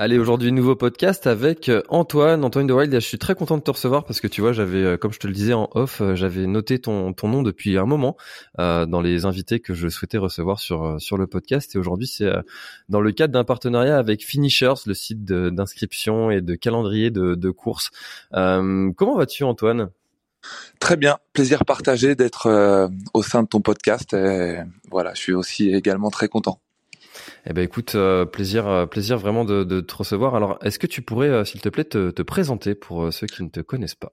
Allez, aujourd'hui, nouveau podcast avec euh, Antoine, Antoine de Wild. Je suis très content de te recevoir parce que tu vois, j'avais, euh, comme je te le disais en off, euh, j'avais noté ton, ton nom depuis un moment dans les invités que je souhaitais recevoir sur sur le podcast. Et aujourd'hui, c'est dans le cadre d'un partenariat avec Finishers, le site d'inscription et de calendrier de, de courses. Comment vas-tu, Antoine? Très bien, plaisir partagé d'être au sein de ton podcast. Voilà, je suis aussi également très content. Eh ben, écoute, euh, plaisir, euh, plaisir vraiment de, te recevoir. Alors, est-ce que tu pourrais, euh, s'il te plaît, te, te présenter pour ceux qui ne te connaissent pas?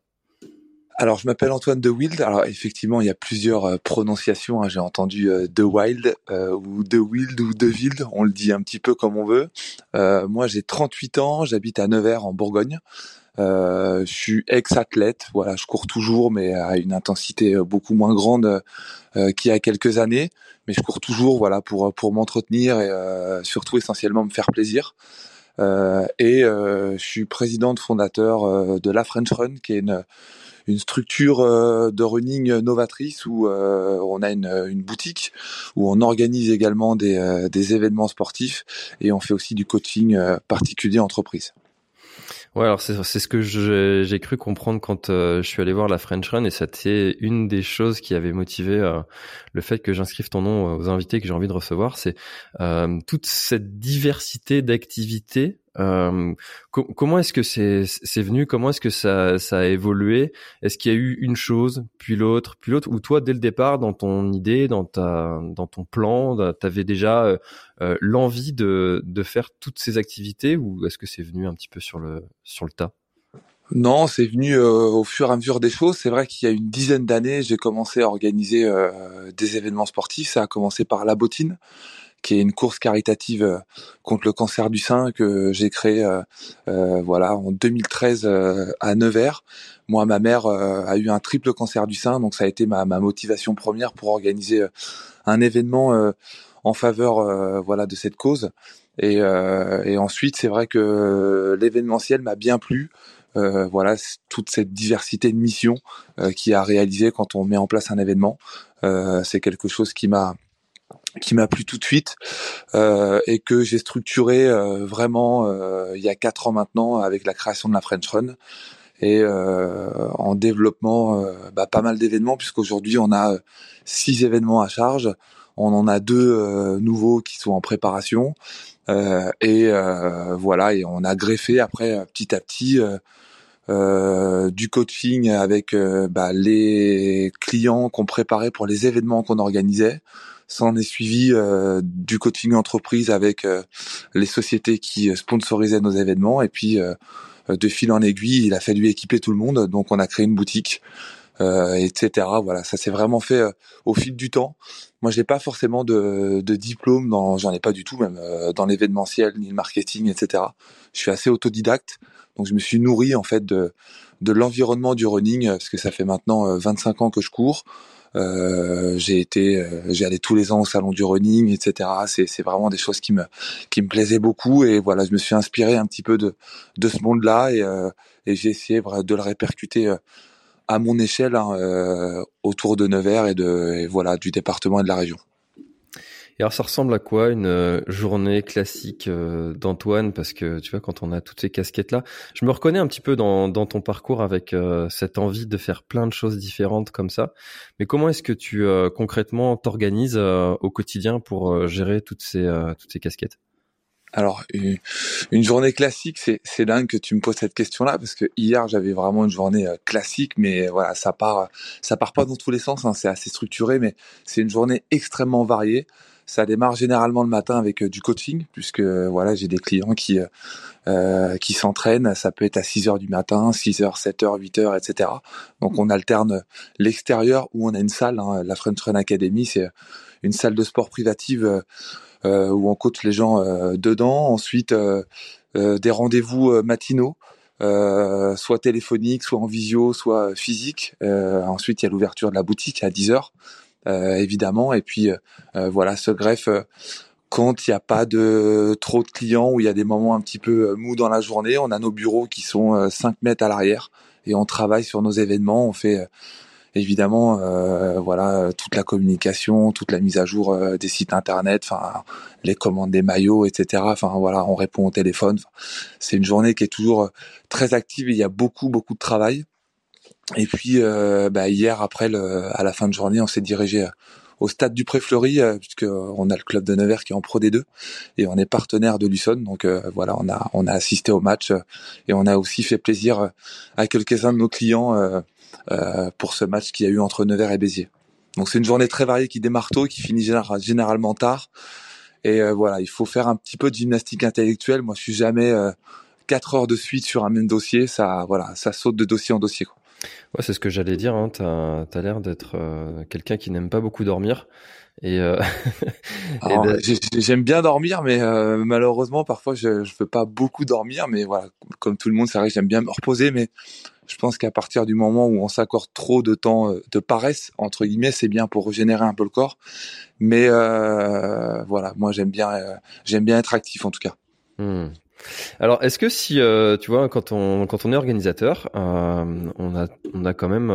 Alors, je m'appelle Antoine De Wild. Alors, effectivement, il y a plusieurs prononciations. hein. J'ai entendu De Wild ou De Wild ou De Wild. On le dit un petit peu comme on veut. Moi, j'ai 38 ans. J'habite à Nevers, en Bourgogne. Je suis ex-athlète. Voilà, je cours toujours, mais à une intensité beaucoup moins grande qu'il y a quelques années. Mais je cours toujours, voilà, pour pour m'entretenir et euh, surtout essentiellement me faire plaisir. Euh, et euh, je suis président fondateur euh, de la French Run, qui est une une structure euh, de running novatrice où euh, on a une, une boutique où on organise également des, euh, des événements sportifs et on fait aussi du coaching euh, particulier entreprise. Ouais, alors c'est ce que j'ai cru comprendre quand euh, je suis allé voir la French Run et c'était une des choses qui avait motivé euh, le fait que j'inscrive ton nom aux invités que j'ai envie de recevoir, c'est euh, toute cette diversité d'activités. Euh, co- comment est-ce que c'est c'est venu? Comment est-ce que ça ça a évolué? Est-ce qu'il y a eu une chose puis l'autre puis l'autre? Ou toi dès le départ dans ton idée, dans ta dans ton plan, t'avais déjà euh, euh, l'envie de, de faire toutes ces activités ou est-ce que c'est venu un petit peu sur le, sur le tas? Non, c'est venu euh, au fur et à mesure des choses. C'est vrai qu'il y a une dizaine d'années, j'ai commencé à organiser euh, des événements sportifs. Ça a commencé par la bottine, qui est une course caritative euh, contre le cancer du sein que j'ai créée euh, euh, voilà en 2013 euh, à Nevers. Moi, ma mère a eu un triple cancer du sein, donc ça a été ma, ma motivation première pour organiser un événement en faveur voilà de cette cause. Et, euh, et ensuite, c'est vrai que l'événementiel m'a bien plu. Euh, voilà toute cette diversité de missions euh, qui a réalisé quand on met en place un événement. C'est quelque chose qui m'a qui m'a plu tout de suite euh, et que j'ai structuré euh, vraiment euh, il y a quatre ans maintenant avec la création de la French Run. Et euh, en développement euh, bah, pas mal d'événements puisqu'aujourd'hui on a euh, six événements à charge. On en a deux nouveaux qui sont en préparation. Et voilà et on a greffé après petit à petit euh, du coaching avec bah, les clients qu'on préparait pour les événements qu'on organisait. S'en est suivi euh, du coaching entreprise avec euh, les sociétés qui euh, sponsorisaient nos événements et puis euh, euh, de fil en aiguille, il a fallu équiper tout le monde, donc on a créé une boutique, etc. Voilà, ça s'est vraiment fait au fil du temps. Moi, j'ai pas forcément de, de diplôme, j'en ai pas du tout, même dans l'événementiel ni le marketing, etc. Je suis assez autodidacte, donc je me suis nourri en fait de de l'environnement du running, parce que ça fait maintenant euh, 25 ans que je cours. Euh, j'ai été, euh, j'ai allé tous les ans au salon du running, etc. C'est, c'est vraiment des choses qui me, qui me plaisaient beaucoup et voilà, je me suis inspiré un petit peu de, de ce monde-là et, euh, j'ai essayé de le répercuter à mon échelle hein, autour de Nevers et de, et voilà, du département et de la région. Et alors ça ressemble à quoi une euh, journée classique euh, d'Antoine? Parce que tu vois, quand on a toutes ces casquettes-là, je me reconnais un petit peu dans, dans ton parcours avec euh, cette envie de faire plein de choses différentes comme ça. Mais comment est-ce que tu euh, concrètement t'organises euh, au quotidien pour euh, gérer toutes ces, euh, toutes ces casquettes? Alors, une, une journée classique, c'est, c'est dingue que tu me poses cette question-là parce que hier j'avais vraiment une journée classique, mais voilà, ça part, ça part pas dans tous les sens. hein, c'est assez structuré, mais c'est une journée extrêmement variée. Ça démarre généralement le matin avec du coaching, puisque voilà, j'ai des clients qui euh, qui s'entraînent. Ça peut être à 6 heures du matin, 6 heures, 7 heures, 8 heures, etc. Donc on alterne l'extérieur où on a une salle. Hein, la French Run Academy, c'est une salle de sport privative euh, où on coach les gens dedans. Ensuite, des rendez-vous matinaux euh, soit téléphonique, soit en visio, soit physique. Euh, ensuite, il y a l'ouverture de la boutique à 10 heures, euh, évidemment. Et puis, voilà, ce greffe quand il n'y a pas de trop de clients, où il y a des moments un petit peu mous dans la journée. On a nos bureaux qui sont 5 mètres à l'arrière et on travaille sur nos événements. On fait évidemment euh, voilà toute la communication toute la mise à jour euh, des sites internet enfin les commandes des maillots etc enfin voilà on répond au téléphone c'est une journée qui est toujours euh, très active et il y a beaucoup beaucoup de travail et puis bah, hier après le, à la fin de journée on s'est dirigé au stade du Pré-Fleury, puisque on a le club de Nevers qui est en Pro D2 et on est partenaire de Luçon. Donc voilà, on a on a assisté au match et on a aussi fait plaisir à quelques-uns de nos clients euh, pour ce match qu'il y a eu entre Nevers et Béziers. Donc c'est une journée très variée qui démarre tôt, qui finit généralement tard. Et euh, voilà, il faut faire un petit peu de gymnastique intellectuelle. Moi, je suis jamais euh, quatre heures de suite sur un même dossier. Ça, voilà, ça saute de dossier en dossier. Quoi. Ouais, c'est ce que j'allais dire. Hein. T'as as, l'air d'être quelqu'un qui n'aime pas beaucoup dormir. Et, euh... j'aime bien dormir, mais malheureusement parfois je ne peux pas beaucoup dormir. Mais voilà, comme tout le monde, c'est vrai que j'aime bien me reposer, mais je pense qu'à partir du moment où on s'accorde trop de temps euh, de paresse entre guillemets, c'est bien pour régénérer un peu le corps. Mais euh, voilà, moi j'aime bien, euh, j'aime bien être actif en tout cas. Hmm. Alors, est-ce que si tu vois quand on quand on est organisateur, on a on a quand même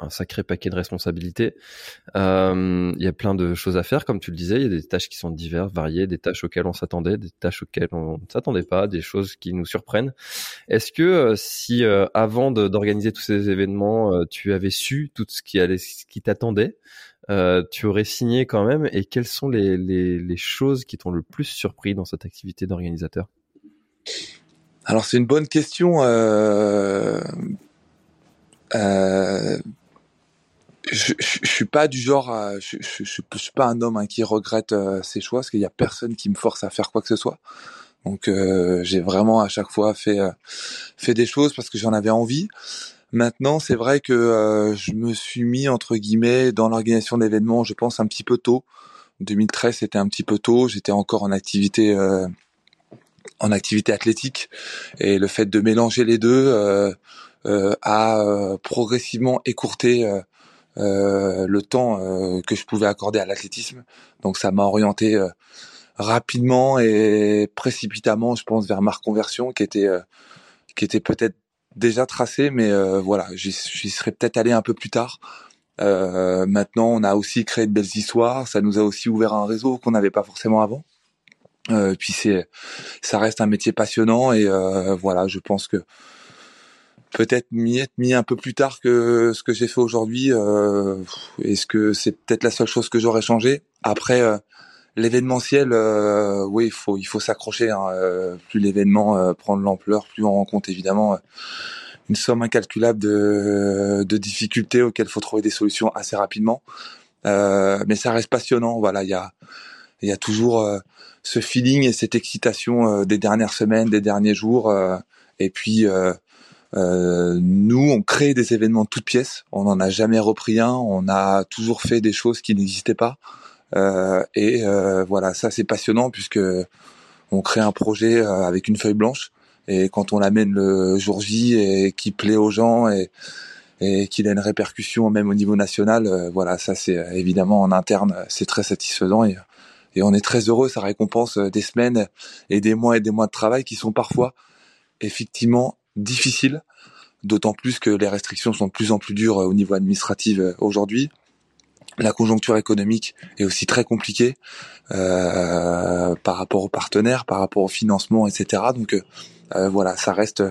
un sacré paquet de responsabilités. Euh, il y a plein de choses à faire, comme tu le disais. Il y a des tâches qui sont diverses, variées, des tâches auxquelles on s'attendait, des tâches auxquelles on ne s'attendait pas, des choses qui nous surprennent. Est-ce que euh, si euh, avant d'organiser tous ces événements, tu avais su tout ce qui allait, ce qui t'attendait, tu aurais signé quand même? Et quelles sont les, les, les choses qui t'ont le plus surpris dans cette activité d'organisateur? Alors c'est une bonne question. Euh, euh, je, je, suis pas du genre, à, je, je, suis pas un homme hein, qui regrette euh, ses choix, parce qu'il y a personne qui me force à faire quoi que ce soit. Donc euh, j'ai vraiment à chaque fois fait euh, fait des choses parce que j'en avais envie. Maintenant, c'est vrai que je me suis mis entre guillemets dans l'organisation d'événements, je pense un petit peu tôt. 2013, c'était un petit peu tôt. J'étais encore en activité en activité athlétique et le fait de mélanger les deux a progressivement écourté euh, le temps euh, que je pouvais accorder à l'athlétisme. Donc ça m'a orienté euh, rapidement et précipitamment, je pense, vers ma reconversion qui était qui était peut-être déjà tracée, mais voilà, j'y serais peut-être allé un peu plus tard. Euh, maintenant, on a aussi créé de belles histoires. Ça nous a aussi ouvert un réseau qu'on n'avait pas forcément avant. Euh, puis c'est, ça reste un métier passionnant et euh, voilà, je pense que peut-être m'y être mis un peu plus tard que ce que j'ai fait aujourd'hui. Euh, Est-ce que c'est peut-être la seule chose que j'aurais changé? Après, euh, l'événementiel, euh, oui, faut il faut s'accrocher. Hein, plus l'événement prend de l'ampleur, plus on rencontre évidemment une somme incalculable de, de difficultés auxquelles faut trouver des solutions assez rapidement. mais ça reste passionnant. Voilà, il y a il y a toujours ce feeling et cette excitation des dernières semaines, des derniers jours. et puis euh, nous, on crée des événements de toutes pièces. On n'en a jamais repris un. On a toujours fait des choses qui n'existaient pas. Euh, et euh, voilà, ça c'est passionnant puisque on crée un projet euh, avec une feuille blanche. Et quand on l'amène le jour J et qui plaît aux gens et, et qu'il a une répercussion même au niveau national, euh, voilà, ça c'est évidemment en interne, c'est très satisfaisant et on est très heureux. Ça récompense des semaines et des mois et des mois de travail qui sont parfois effectivement difficile, d'autant plus que les restrictions sont de plus en plus dures euh, au niveau administratif euh, aujourd'hui. La conjoncture économique est aussi très compliquée euh, par rapport aux partenaires, par rapport au financement, etc. Donc euh, voilà, ça reste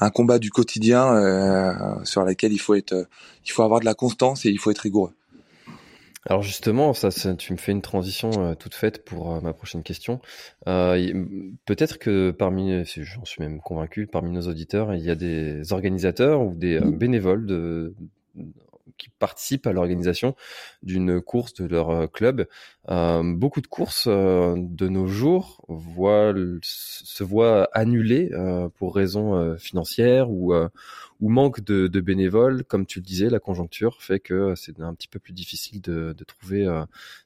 un combat du quotidien euh, sur lequel il faut être, il faut avoir de la constance et il faut être rigoureux. Alors justement, ça, tu me fais une transition euh, toute faite pour euh, ma prochaine question. Euh, peut-être que parmi, j'en suis même convaincu, parmi nos auditeurs, il y a des organisateurs ou des bénévoles de qui participent à l'organisation d'une course de leur club. beaucoup de courses de nos jours voient, se voient annulées pour raisons financières ou ou manque de, de, bénévoles, comme tu le disais, la conjoncture fait que c'est un petit peu plus difficile de, de trouver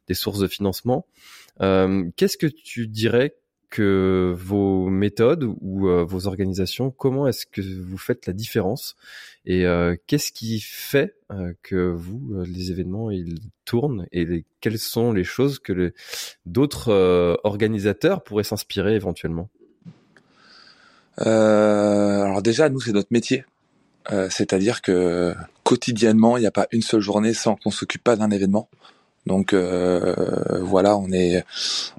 des sources de financement. Qu'est-ce que tu dirais vos méthodes ou euh, vos organisations, comment est-ce que vous faites la différence et euh, qu'est-ce qui fait euh, que vous, les événements, ils tournent et quelles sont les choses que d'autres organisateurs pourraient s'inspirer éventuellement? Alors déjà, nous, c'est notre métier. C'est-à-dire que quotidiennement, il n'y a pas une seule journée sans qu'on s'occupe pas d'un événement. Donc euh, voilà, on est,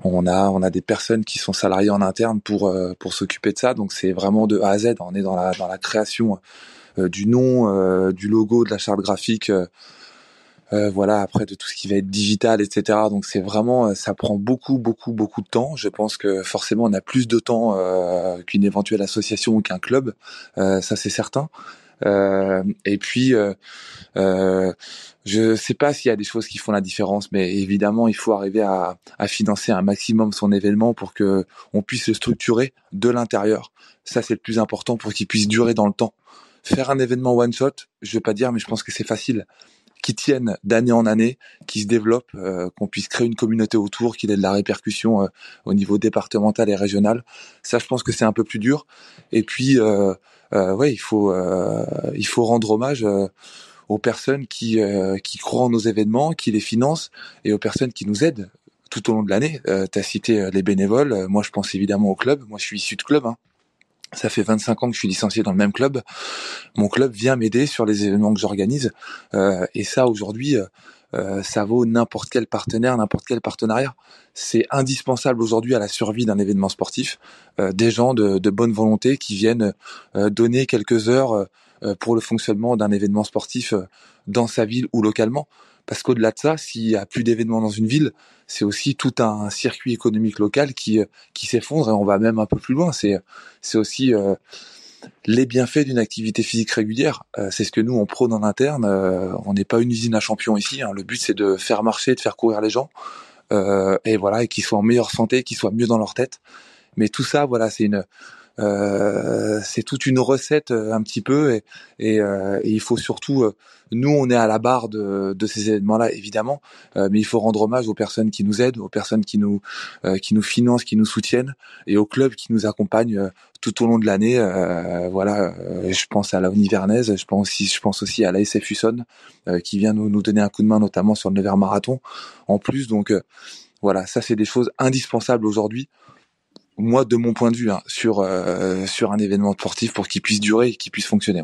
on a, on a des personnes qui sont salariées en interne pour euh, pour s'occuper de ça. Donc c'est vraiment de A à Z. On est dans la dans la création euh, du nom, du logo, de la charte graphique. voilà, après de tout ce qui va être digital, etc. Donc c'est vraiment, ça prend beaucoup, beaucoup, beaucoup de temps. Je pense que forcément on a plus de temps qu'une éventuelle association ou qu'un club, ça c'est certain. Euh, et puis, euh, euh, je sais pas s'il y a des choses qui font la différence, mais évidemment, il faut arriver à, à financer un maximum son événement pour que on puisse le structurer de l'intérieur. Ça, c'est le plus important pour qu'il puisse durer dans le temps. Faire un événement one shot, je vais pas dire, mais je pense que c'est facile qui tienne d'année en année, qui se développe, euh, qu'on puisse créer une communauté autour, qu'il ait de la répercussion euh, au niveau départemental et régional. Ça, je pense que c'est un peu plus dur. Et puis, euh, ouais, il faut euh, il faut rendre hommage euh, aux personnes qui qui croient en nos événements, qui les financent et aux personnes qui nous aident tout au long de l'année. Euh, tu as cité les bénévoles. Moi, je pense évidemment au club. Moi, je suis issu de club. Hein. Ça fait 25 ans que je suis licencié dans le même club. Mon club vient m'aider sur les événements que j'organise. Euh, et ça, aujourd'hui, euh, ça vaut n'importe quel partenaire, n'importe quel partenariat. C'est indispensable aujourd'hui à la survie d'un événement sportif. Euh, des gens de, bonne volonté qui viennent euh, donner quelques heures pour le fonctionnement d'un événement sportif dans sa ville ou localement. Parce qu'au-delà de ça, s'il y a plus d'événements dans une ville, c'est aussi tout un circuit économique local qui qui s'effondre et on va même un peu plus loin. C'est c'est aussi les bienfaits d'une activité physique régulière. Euh, c'est ce que nous on prône en interne. Euh, on n'est pas une usine à champions ici. Hein. Le but c'est de faire marcher, de faire courir les gens, euh, et voilà, et qu'ils soient en meilleure santé, qu'ils soient mieux dans leur tête. Mais tout ça, voilà, c'est une euh, c'est toute une recette euh, un petit peu et, et, euh, il faut surtout nous on est à la barre de, de ces événements là évidemment mais il faut rendre hommage aux personnes qui nous aident aux personnes qui nous qui nous financent qui nous soutiennent et aux clubs qui nous accompagnent tout au long de l'année. Voilà je pense à la Univernaise je pense aussi je pense aussi à la SF qui vient nous, nous donner un coup de main notamment sur le Nevers Marathon. En plus donc voilà ça c'est des choses indispensables aujourd'hui moi de mon point de vue hein, sur euh, sur un événement sportif pour qu'il puisse durer et qu'il puisse fonctionner.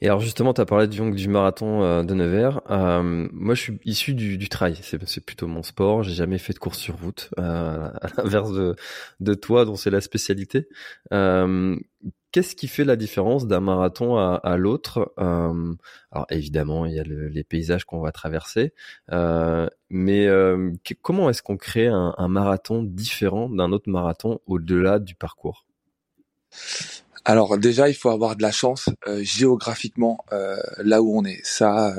Et alors justement, tu as parlé du, du marathon euh, de Nevers. Euh, moi, je suis issu du, du trail. C'est plutôt mon sport. J'ai jamais fait de course sur route, euh, à l'inverse de, de toi, dont c'est la spécialité. Qu'est-ce qui fait la différence d'un marathon à, l'autre euh, Alors évidemment, il y a le, les paysages qu'on va traverser, euh, mais euh, comment est-ce qu'on crée un, un marathon différent d'un autre marathon au-delà du parcours? Alors déjà, il faut avoir de la chance géographiquement là où on est. Ça,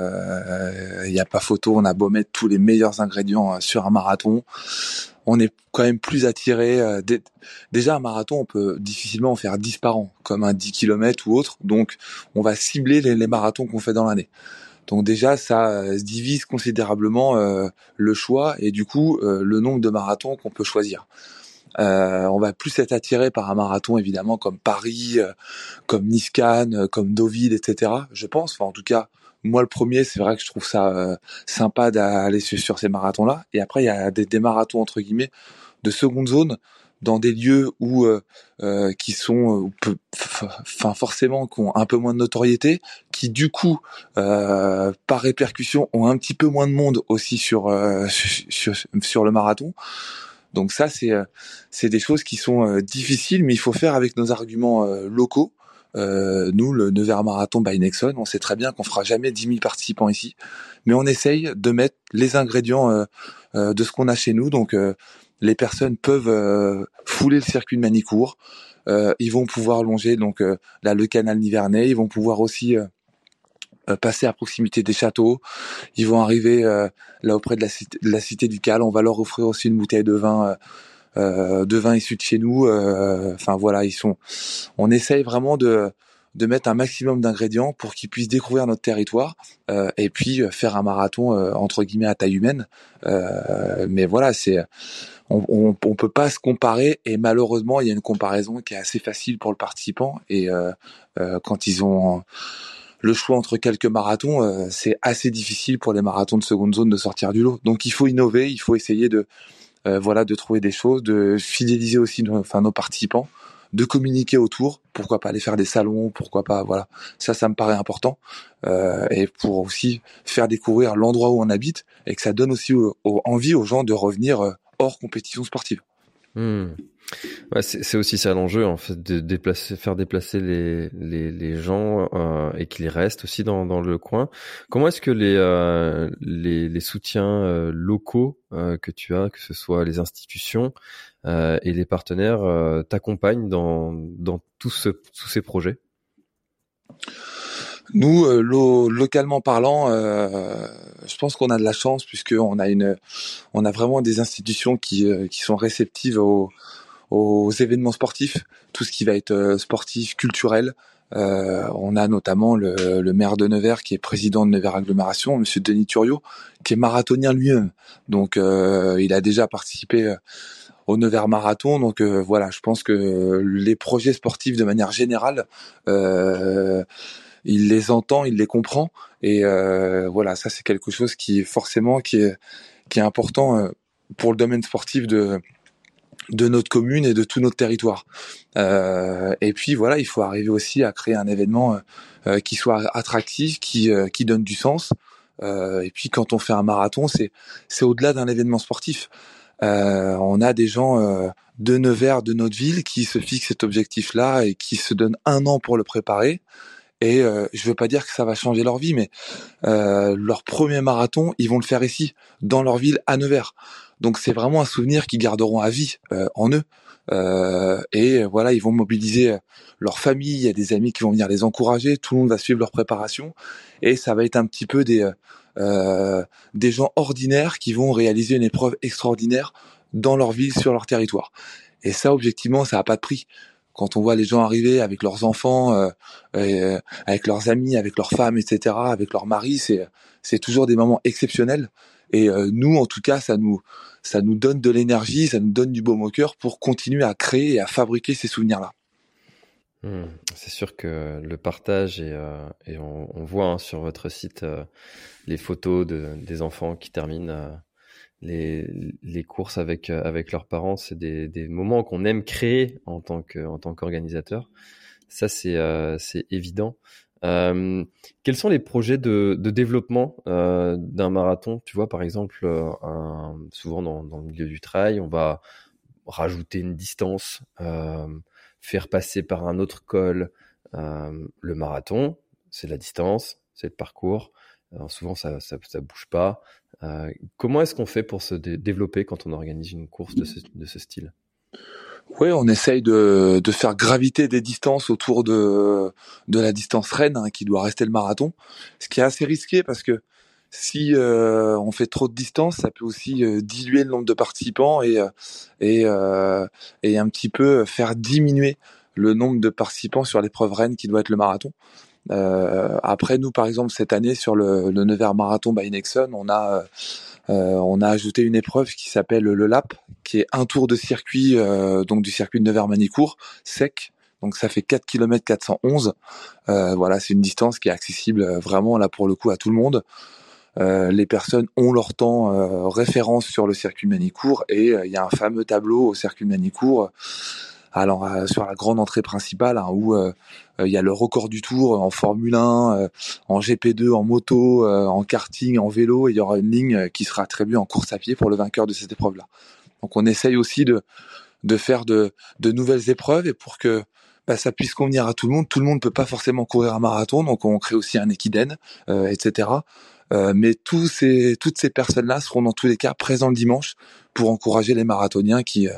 il n'y a pas photo. On a beau mettre tous les meilleurs ingrédients sur un marathon, on est quand même plus attiré. Euh, déjà, un marathon, on peut difficilement en faire 10 par an, comme un 10 km ou autre. Donc, on va cibler les, marathons qu'on fait dans l'année. Donc déjà, ça euh, se divise considérablement euh, le choix et du coup le nombre de marathons qu'on peut choisir. on va plus être attiré par un marathon évidemment comme Paris, comme Nice-Cannes, comme Deauville, etc. Je pense. Enfin, en tout cas, moi le premier c'est vrai que je trouve ça euh, sympa d'aller sur, ces marathons là et après il y a des, marathons entre guillemets de seconde zone dans des lieux où euh, euh, qui sont enfin forcément qui ont un peu moins de notoriété qui du coup par répercussion ont un petit peu moins de monde aussi sur sur, sur, le marathon. Donc ça c'est c'est des choses qui sont difficiles mais il faut faire avec nos arguments locaux euh, nous, le Nevers Marathon by Nexon, on sait très bien qu'on fera jamais 10 000 participants ici, mais on essaye de mettre les ingrédients euh, euh, de ce qu'on a chez nous. Donc, les personnes peuvent fouler le circuit de Manicourt. ils vont pouvoir longer donc là le canal Nivernais. Ils vont pouvoir aussi passer à proximité des châteaux. Ils vont arriver là auprès de la, cité, de la cité ducale. On va leur offrir aussi une bouteille de vin, de vin issu de chez nous. Enfin voilà, ils sont. On essaye vraiment de de mettre un maximum d'ingrédients pour qu'ils puissent découvrir notre territoire euh, et puis euh, faire un marathon euh, entre guillemets à taille humaine. mais voilà, c'est on, on, on, peut pas se comparer et malheureusement il y a une comparaison qui est assez facile pour le participant et quand ils ont le choix entre quelques marathons, c'est assez difficile pour les marathons de seconde zone de sortir du lot. Donc il faut innover, il faut essayer de voilà de trouver des choses, de fidéliser aussi nos, enfin nos participants de communiquer autour. Pourquoi pas aller faire des salons, pourquoi pas, voilà. Ça, ça me paraît important. Euh, et pour aussi faire découvrir l'endroit où on habite et que ça donne aussi envie aux gens de revenir euh, hors compétition sportive. Hmm. Ouais, c'est aussi ça l'enjeu en fait de déplacer, faire déplacer les les, les gens euh, et qu'ils restent aussi dans, dans le coin. Comment est-ce que les, euh, les, les soutiens euh, locaux euh, que tu as, que ce soit les institutions et les partenaires, t'accompagnent dans dans tout ce, tous ces projets? Nous, localement parlant, je pense qu'on a de la chance puisque on a une, on a vraiment des institutions qui qui sont réceptives aux événements sportifs, tout ce qui va être euh, sportif, culturel. Euh, on a notamment le, maire de Nevers qui est président de Nevers Agglomération, Monsieur Denis Turiot, qui est marathonien lui-même. Donc euh, il a déjà participé euh, au Nevers Marathon. Donc euh, voilà, je pense que les projets sportifs de manière générale, euh, il les entend, il les comprend. Et voilà, ça c'est quelque chose qui forcément qui est qui est important pour le domaine sportif de de notre commune et de tout notre territoire. Euh, et puis voilà, il faut arriver aussi à créer un événement euh, euh, qui soit attractif, qui, qui donne du sens. et puis quand on fait un marathon, c'est c'est au-delà d'un événement sportif. on a des gens de Nevers, de notre ville, qui se fixent cet objectif-là et qui se donnent un an pour le préparer. Et euh, je veux pas dire que ça va changer leur vie, mais leur premier marathon, ils vont le faire ici, dans leur ville, à Nevers. Donc c'est vraiment un souvenir qu'ils garderont à vie euh, en eux. Euh, et voilà, ils vont mobiliser leur famille, il y a des amis qui vont venir les encourager, tout le monde va suivre leur préparation, et ça va être un petit peu des euh, des gens ordinaires qui vont réaliser une épreuve extraordinaire dans leur ville, sur leur territoire. Et ça, objectivement, ça n'a pas de prix. Quand on voit les gens arriver avec leurs enfants, euh, avec leurs amis, avec leurs femmes, etc., avec leurs maris, c'est c'est toujours des moments exceptionnels. Et euh, nous, en tout cas, ça nous, ça nous donne de l'énergie, ça nous donne du baume au cœur pour continuer à créer et à fabriquer ces souvenirs-là. Hmm. c'est sûr que le partage et, euh, et on, on, voit hein, sur votre site euh, les photos de, des enfants qui terminent les, courses avec avec leurs parents, c'est des, moments qu'on aime créer en tant que en tant qu'organisateur. Ça c'est c'est évident. Euh, quels sont les projets de, développement euh, d'un marathon? Tu vois, par exemple, euh, souvent dans, dans, le milieu du trail, on va rajouter une distance, euh, faire passer par un autre col. Euh, le marathon, c'est la distance, c'est le parcours. Alors souvent, ça, ça, ça bouge pas. comment est-ce qu'on fait pour se développer quand on organise une course de ce, de ce style? Oui, on essaye de, de faire graviter des distances autour de, de la distance reine, hein, qui doit rester le marathon. Ce qui est assez risqué parce que si euh, on fait trop de distance, ça peut aussi euh, diluer le nombre de participants et, euh, et, et un petit peu faire diminuer le nombre de participants sur l'épreuve reine qui doit être le marathon. Après, nous, par exemple, cette année, sur le, le Nevers Marathon by Nexon, on a euh, on a ajouté une épreuve qui s'appelle le lap, qui est un tour de circuit, euh, donc du circuit de Nevers-Manicourt, sec. Donc ça fait 4 km 411. voilà, c'est une distance qui est accessible euh, vraiment là pour le coup à tout le monde. les personnes ont leur temps référence sur le circuit Manicourt et il y a un fameux tableau au circuit Manicourt alors euh, sur la grande entrée principale hein, où euh, euh, il y a le record du tour en Formule 1, en GP2, en moto, en karting, en vélo, et il y aura une ligne qui sera attribuée en course à pied pour le vainqueur de cette épreuve-là. Donc on essaye aussi de, de faire de, de nouvelles épreuves et pour que bah, ça puisse convenir à tout le monde. Tout le monde peut pas forcément courir un marathon, donc on crée aussi un équidène, etc. mais tous ces, toutes ces personnes-là seront dans tous les cas présents le dimanche pour encourager les marathoniens qui,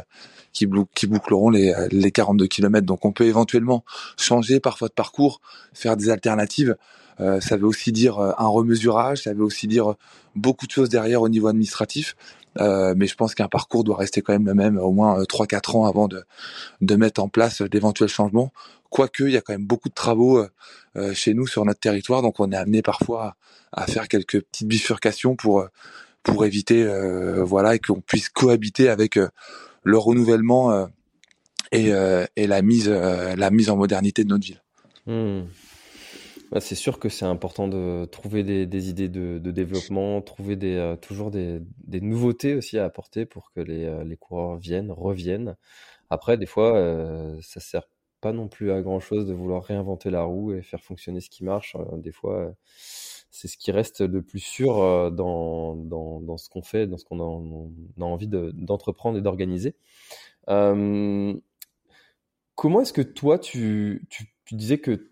qui, boucleront les, les 42 km. Donc on peut éventuellement changer parfois de parcours, faire des alternatives. ça veut aussi dire un remesurage, ça veut aussi dire beaucoup de choses derrière au niveau administratif. mais je pense qu'un parcours doit rester quand même le même au moins 3-4 ans avant de, de mettre en place d'éventuels changements. Quoique, il y a quand même beaucoup de travaux chez nous sur notre territoire, donc on est amené parfois à, faire quelques petites bifurcations pour pour éviter voilà et qu'on puisse cohabiter avec le renouvellement et, et la mise la mise en modernité de notre ville. Mmh. Bah, c'est sûr que c'est important de trouver des, idées de, développement, trouver euh, toujours des, nouveautés aussi à apporter pour que les, euh, coureurs viennent, reviennent. Après, des fois, euh, ça sert pas non plus à grand chose de vouloir réinventer la roue et faire fonctionner ce qui marche. Euh, des fois, c'est ce qui reste le plus sûr dans, dans, ce qu'on fait, dans ce qu'on a, envie d'entreprendre et d'organiser. comment est-ce que toi, tu, disais que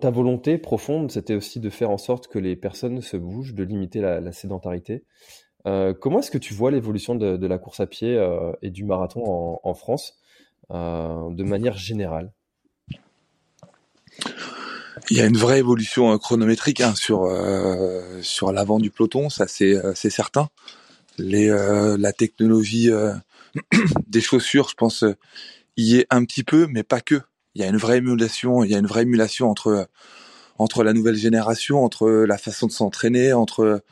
ta volonté profonde, c'était aussi de faire en sorte que les personnes se bougent, de limiter la, sédentarité. Euh, comment est-ce que tu vois l'évolution de, la course à pied euh, et du marathon en, France euh, de manière générale? Il y a une vraie évolution chronométrique hein, sur sur l'avant du peloton, ça c'est c'est certain. Les la technologie des chaussures, je pense, y est un petit peu, mais pas que il y a une vraie émulation, il y a une vraie émulation entre entre la nouvelle génération, entre la façon de s'entraîner, entre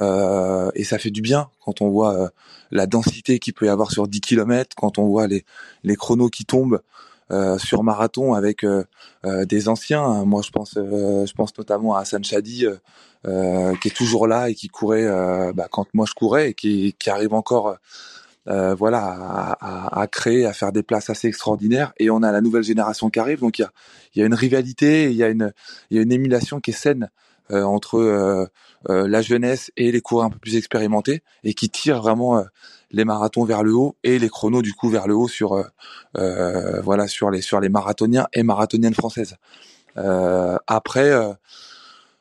euh, et ça fait du bien quand on voit euh, la densité qu'il peut y avoir sur 10 km, quand on voit les les chronos qui tombent euh, sur marathon avec euh, euh, des anciens. Moi, je pense, je pense notamment à Hassan Chadi, qui est toujours là et qui courait bah, quand moi je courais et qui, qui arrive encore euh, voilà, à, à, créer, à faire des places assez extraordinaires. Et on a la nouvelle génération qui arrive, donc il y a, y a une rivalité, il y a une, y a une émulation qui est saine euh, entre euh, la jeunesse et les coureurs un peu plus expérimentés et qui tire vraiment les marathons vers le haut et les chronos du coup vers le haut sur voilà sur les sur les marathoniens et marathoniennes françaises. après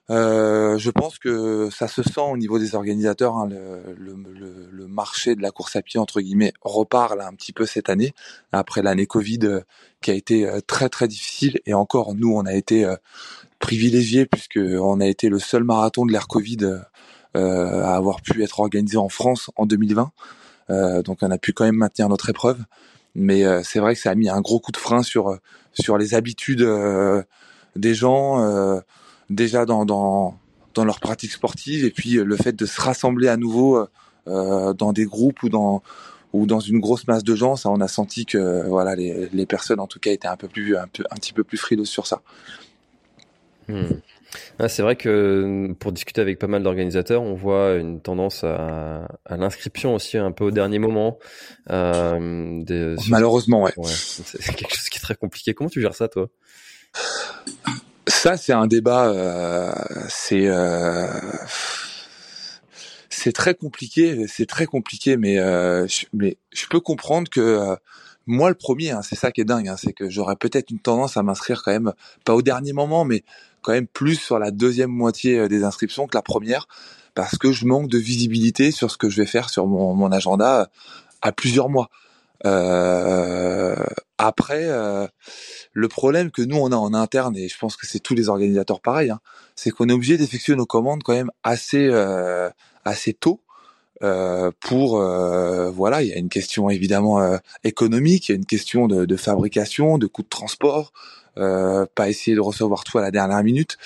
euh, je pense que ça se sent au niveau des organisateurs. Hein, le, le, le, marché de la course à pied entre guillemets repart là un petit peu cette année après l'année Covid euh, qui a été euh, très très difficile et encore nous on a été privilégiés puisque on a été le seul marathon de l'ère Covid à avoir pu être organisé en France en 2020. donc on a pu quand même maintenir notre épreuve, mais c'est vrai que ça a mis un gros coup de frein sur sur les habitudes des gens déjà dans, dans, dans leur pratique sportive et puis le fait de se rassembler à nouveau euh, dans des groupes ou dans ou dans une grosse masse de gens, ça on a senti que voilà les, les personnes en tout cas étaient un peu plus un, peu, un petit peu plus frileuses sur ça. Hmm. Ah, c'est vrai que pour discuter avec pas mal d'organisateurs, on voit une tendance à, à l'inscription aussi un peu au dernier moment. Euh, des, Malheureusement, ouais. ouais c'est quelque chose qui est très compliqué. Comment tu gères ça, toi? Ça, c'est un débat. Euh, c'est euh, c'est très compliqué. C'est très compliqué, mais euh, je, mais je peux comprendre que euh, moi, le premier, hein, c'est ça qui est dingue, hein, c'est que j'aurais peut-être une tendance à m'inscrire quand même, pas au dernier moment, mais quand même plus sur la deuxième moitié euh, des inscriptions que la première, parce que je manque de visibilité sur ce que je vais faire sur mon, mon agenda à plusieurs mois. Euh, après, euh, le problème que nous on a en interne et je pense que c'est tous les organisateurs pareil, hein, c'est qu'on est obligé d'effectuer nos commandes quand même assez euh, assez tôt. Euh, pour euh, voilà, il y a une question évidemment euh, économique, il y a une question de, de fabrication, de coût de transport, pas essayer de recevoir tout à la dernière minute.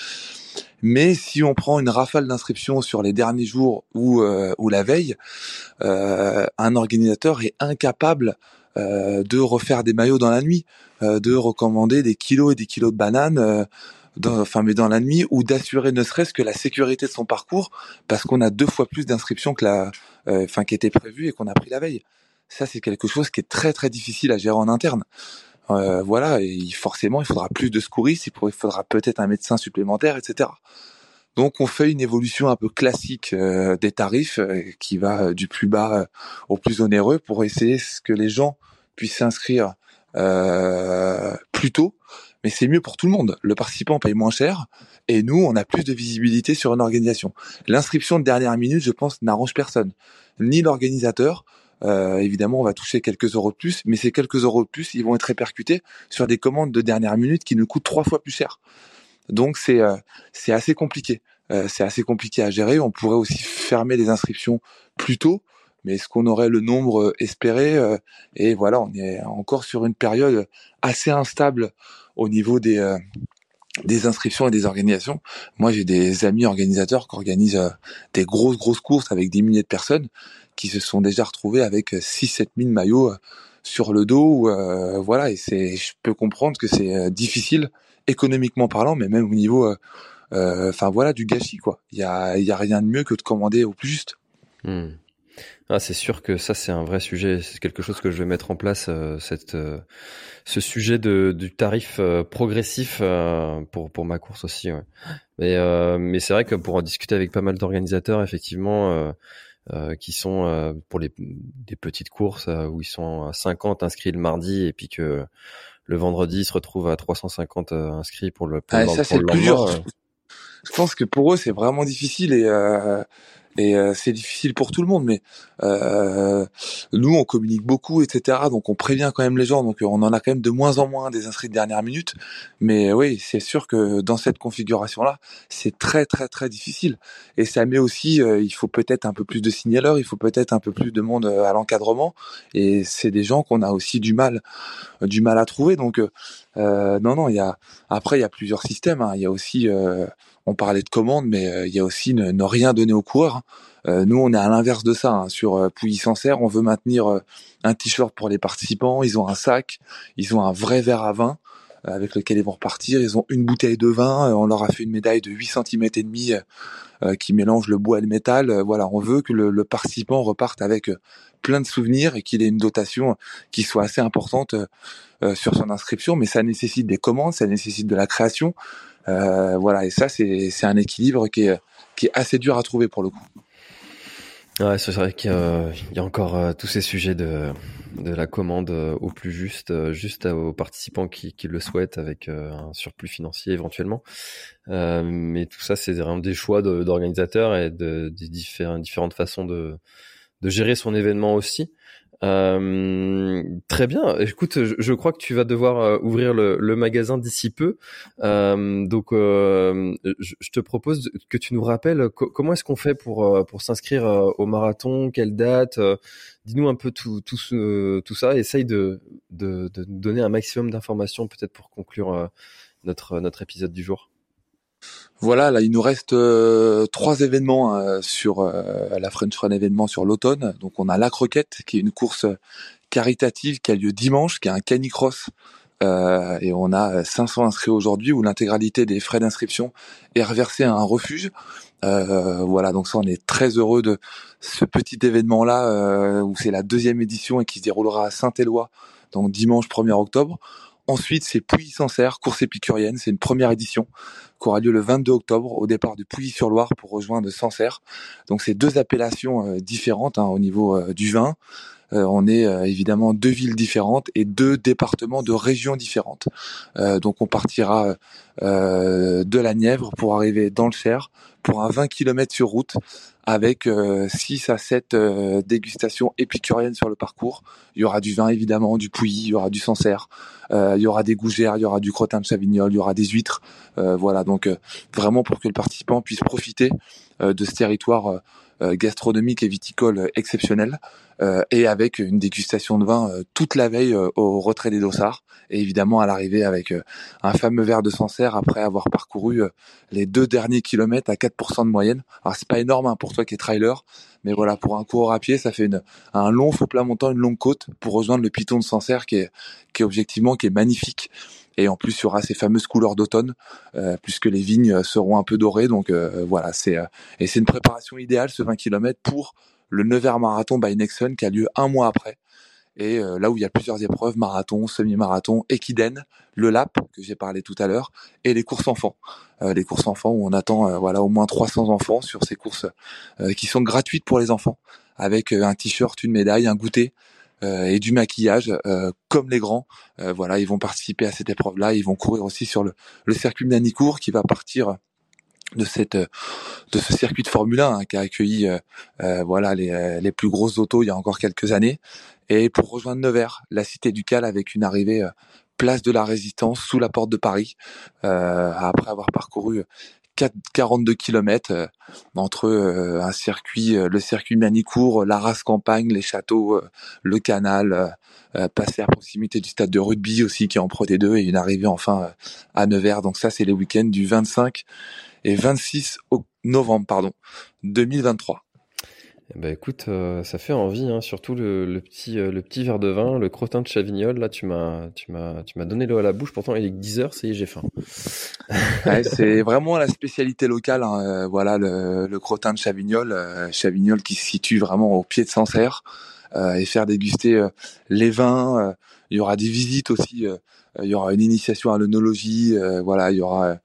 Mais si on prend une rafale d'inscriptions sur les derniers jours ou, euh, ou la veille, euh, un organisateur est incapable euh, de refaire des maillots dans la nuit, de recommander des kilos et des kilos de bananes. Dans, enfin, mais dans la nuit, ou d'assurer ne serait-ce que la sécurité de son parcours, parce qu'on a deux fois plus d'inscriptions que la, enfin, qui était prévu et qu'on a pris la veille. Ça, c'est quelque chose qui est très très difficile à gérer en interne. Euh, voilà, et forcément, il faudra plus de secouristes, il faudra peut-être un médecin supplémentaire, etc. Donc, on fait une évolution un peu classique euh, des tarifs euh, qui va du plus bas au plus onéreux pour essayer que les gens puissent s'inscrire plus tôt. Mais c'est mieux pour tout le monde. Le participant paye moins cher et nous, on a plus de visibilité sur une organisation. L'inscription de dernière minute, je pense, n'arrange personne, ni l'organisateur, euh, évidemment, on va toucher quelques euros de plus, mais ces quelques euros de plus, ils vont être répercutés sur des commandes de dernière minute qui nous coûtent trois fois plus cher. Donc c'est c'est assez compliqué. c'est assez compliqué à gérer. On pourrait aussi fermer les inscriptions plus tôt, mais est-ce qu'on aurait le nombre espéré Et voilà, on est encore sur une période assez instable au niveau des des inscriptions et des organisations. Moi, j'ai des amis organisateurs qui organisent euh, des grosses, grosses courses avec des milliers de personnes qui se sont déjà retrouvés avec 6-7 000 maillots euh, sur le dos. Euh, voilà, et c'est, je peux comprendre que c'est difficile économiquement parlant, mais même au niveau, enfin voilà, du gâchis quoi. Il y a, y a rien de mieux que de commander au plus juste. Hmm. Ah, c'est sûr que ça c'est un vrai sujet. C'est quelque chose que je vais mettre en place. cette ce sujet de, du tarif euh, progressif euh, pour, pour ma course aussi. Ouais. Mais, euh, mais c'est vrai que pour en discuter avec pas mal d'organisateurs, effectivement, qui sont pour les des petites courses où ils sont à 50 inscrits le mardi et puis que le vendredi ils se retrouvent à 350 inscrits pour le. Pour ah, ça c'est le, plus dur. Je pense que pour eux c'est vraiment difficile et et euh, c'est difficile pour tout le monde mais euh, nous on communique beaucoup etc donc on prévient quand même les gens donc on en a quand même de moins en moins des inscrits de dernière minute. Mais oui c'est sûr que dans cette configuration là c'est très très très difficile. Et ça met aussi euh, il faut peut-être un peu plus de signaleurs il faut peut-être un peu plus de monde euh, à l'encadrement. Et c'est des gens qu'on a aussi du mal du mal à trouver. Donc non non il y a après il y a plusieurs systèmes hein. il y a aussi on parlait de commandes, mais euh, il y a aussi ne, rien donner aux coureurs. Hein. Euh, nous, on est à l'inverse de ça. Hein. Sur euh, Pouilly-Sancerre, on veut maintenir un t-shirt pour les participants. Ils ont un sac, ils ont un vrai verre à vin avec lequel ils vont repartir. Ils ont une bouteille de vin. On leur a fait une médaille de 8 cm et demi qui mélange le bois et le métal. Voilà, on veut que le, participant reparte avec plein de souvenirs et qu'il ait une dotation qui soit assez importante sur son inscription. Mais ça nécessite des commandes, ça nécessite de la création. Euh, voilà, et ça, c'est un équilibre qui est, qui est assez dur à trouver pour le coup. Ouais, c'est vrai qu'il y, a encore euh, tous ces sujets de, de la commande euh, au plus juste, juste aux participants qui, qui le souhaitent avec un surplus financier éventuellement. mais tout ça, c'est vraiment des choix d'organisateurs et de, de différentes façons de, de gérer son événement aussi. Euh, très bien. Écoute, je, crois que tu vas devoir euh, ouvrir le, magasin d'ici peu. Euh, donc, je, te propose que tu nous rappelles comment est-ce qu'on fait pour pour s'inscrire au marathon, quelle date. Dis-nous un peu tout tout tout ça. Essaye de, de de donner un maximum d'informations peut-être pour conclure notre notre épisode du jour. Voilà, là il nous reste euh, trois événements euh, sur euh, la French Run événement sur l'automne. Donc on a la Croquette qui est une course caritative qui a lieu dimanche, qui est un canicross. et on a 500 inscrits aujourd'hui où l'intégralité des frais d'inscription est reversée à un refuge. voilà, donc ça on est très heureux de ce petit événement là où c'est la deuxième édition et qui se déroulera à Saint-Éloi donc dimanche 1er octobre. Ensuite, c'est Pouilly-Sancerre, course épicurienne. C'est une première édition qui aura lieu le 22 octobre au départ de Pouilly-sur-Loire pour rejoindre Sancerre. Donc, c'est deux appellations euh, différentes hein, au niveau euh, du vin. Euh, on est évidemment deux villes différentes et deux départements de régions différentes. donc, on partira de la Nièvre pour arriver dans le Cher pour un 20 km sur route avec 6 euh, à 7 euh, dégustations épicuriennes sur le parcours. Il y aura du vin évidemment, du pouilly, il y aura du sancerre, euh, il y aura des gougères, il y aura du crottin de chavignol, il y aura des huîtres. voilà, donc vraiment pour que le participant puisse profiter de ce territoire gastronomique et viticole exceptionnel euh, et avec une dégustation de vin euh, toute la veille au retrait des dossards et évidemment à l'arrivée avec un fameux verre de Sancerre après avoir parcouru les deux derniers kilomètres à 4% de moyenne. Alors c'est pas énorme hein, pour toi qui es trailer, mais voilà pour un coureur à pied ça fait une, un long faux plat montant, une longue côte pour rejoindre le piton de Sancerre qui est, qui est objectivement qui est magnifique. Et en plus, il y aura ces fameuses couleurs d'automne, euh, puisque les vignes seront un peu dorées. Donc euh, voilà, c'est euh, et c'est une préparation idéale ce 20 km pour le Nevers Marathon by Nexon qui a lieu un mois après. Et là où il y a plusieurs épreuves, marathon, semi-marathon, équidène, le lap que j'ai parlé tout à l'heure, et les courses enfants. les courses enfants où on attend voilà au moins 300 enfants sur ces courses qui sont gratuites pour les enfants, avec un t-shirt, une médaille, un goûter, euh, et du maquillage euh, comme les grands. Euh, voilà, ils vont participer à cette épreuve-là. Ils vont courir aussi sur le, le circuit Nanicourt qui va partir de cette de ce circuit de Formule 1 hein, qui a accueilli voilà les, les plus grosses autos il y a encore quelques années et pour rejoindre Nevers, la cité du Cal avec une arrivée place de la Résistance, sous la porte de Paris, après avoir parcouru 42 km entre un circuit, le circuit Manicourt, la race campagne, les châteaux, le canal, passer à proximité du stade de rugby aussi qui est en Pro T2 et une arrivée enfin à Nevers. Donc ça c'est les week-ends du 25 et 26 novembre pardon 2023. Ben écoute, euh, ça fait envie, hein, surtout le, petit, euh, le petit verre de vin, le crottin de Chavignol. Là, tu m'as, tu m'as, tu m'as donné l'eau à la bouche. Pourtant, il est 10 heures, ça y est, j'ai faim. c'est vraiment la spécialité locale. Hein, euh, voilà, le, le, crottin de Chavignol, Chavignol qui se situe vraiment au pied de Sancerre, et faire déguster les vins. il y aura des visites aussi. il y aura une initiation à l'œnologie. voilà, il y aura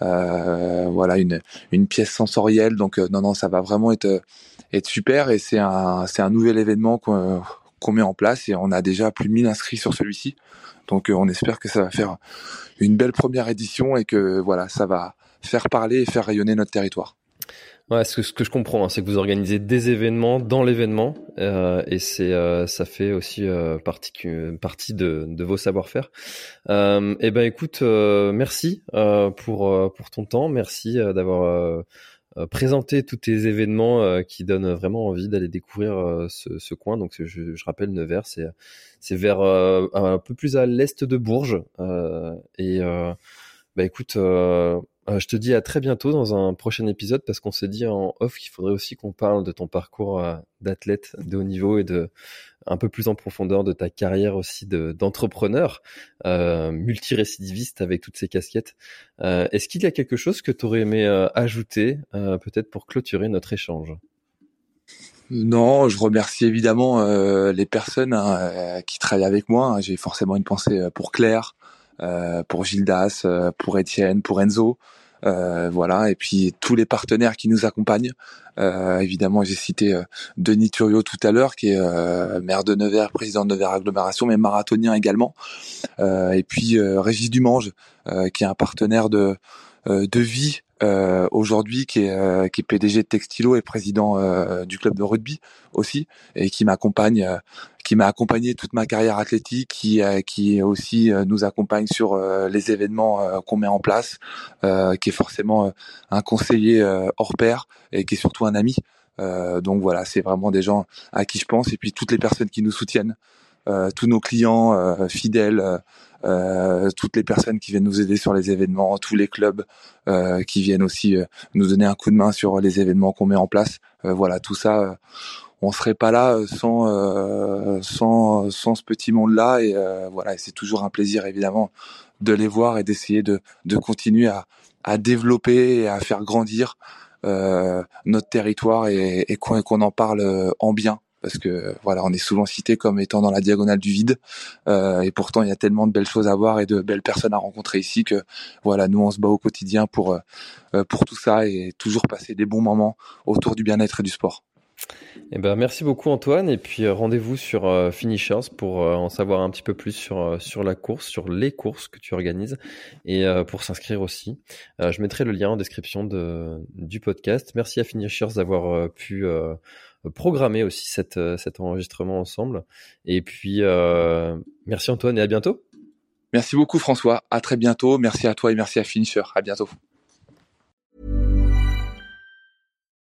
voilà une, une pièce sensorielle. Donc non, non, ça va vraiment être être super et c'est un c'est un nouvel événement qu'on qu'on met en place et on a déjà plus de 1000 inscrits sur celui-ci. Donc euh, on espère que ça va faire une belle première édition et que voilà, ça va faire parler et faire rayonner notre territoire. Ouais, ce que, ce que je comprends, hein, c'est que vous organisez des événements dans l'événement, euh, et c'est euh, ça fait aussi euh, partie, partie de, de vos savoir-faire. Euh, eh ben écoute, merci pour pour ton temps, merci d'avoir euh, présenter tous tes événements euh, qui donnent vraiment envie d'aller découvrir euh, ce, ce, coin. Donc je, je rappelle Nevers, c'est c'est vers un peu plus à l'est de Bourges. et bah écoute, je te dis à très bientôt dans un prochain épisode parce qu'on s'est dit en off qu'il faudrait aussi qu'on parle de ton parcours d'athlète de haut niveau et de un peu plus en profondeur de ta carrière aussi d'entrepreneur euh, multirécidiviste avec toutes ces casquettes. Euh, Est-ce qu'il y a quelque chose que tu aurais aimé euh, ajouter euh, peut-être pour clôturer notre échange? Non, je remercie évidemment euh, les personnes hein, euh, qui travaillent avec moi. J'ai forcément une pensée pour Claire, pour Gildas, pour Étienne, pour Enzo. Euh, voilà, et puis tous les partenaires qui nous accompagnent. Euh, évidemment, j'ai cité euh, Denis Turio tout à l'heure, qui est maire de Nevers, président de Nevers Agglomération, mais marathonien également. et puis Régis Dumange, qui est un partenaire de de vie euh, aujourd'hui qui est, euh, qui est PDG de Textilo et président euh, du club de rugby aussi et qui m'accompagne qui m'a accompagné toute ma carrière athlétique qui qui aussi nous accompagne sur les événements qu'on met en place qui est forcément un conseiller hors pair et qui est surtout un ami. Donc voilà c'est vraiment des gens à qui je pense et puis toutes les personnes qui nous soutiennent tous nos clients fidèles euh, toutes les personnes qui viennent nous aider sur les événements, tous les clubs euh, qui viennent aussi euh, nous donner un coup de main sur les événements qu'on met en place. voilà, tout ça, on serait pas là sans sans sans ce petit monde-là. Et voilà, c'est toujours un plaisir évidemment de les voir et d'essayer de de continuer à à développer et à faire grandir notre territoire et, et qu'on en parle en bien parce que voilà, on est souvent cité comme étant dans la diagonale du vide, euh, et pourtant il y a tellement de belles choses à voir et de belles personnes à rencontrer ici que voilà, nous on se bat au quotidien pour euh, pour tout ça et toujours passer des bons moments autour du bien-être et du sport. Eh ben, merci beaucoup Antoine et puis euh, rendez-vous sur euh, Finishers pour euh, en savoir un petit peu plus sur sur la course, sur les courses que tu organises et pour s'inscrire aussi. je mettrai le lien en description de du podcast. Merci à Finishers d'avoir pu programmer aussi cette, euh, cet enregistrement ensemble. Et puis, euh, merci Antoine et à bientôt. Merci beaucoup François. À très bientôt. Merci à toi et merci à Finisher. À bientôt.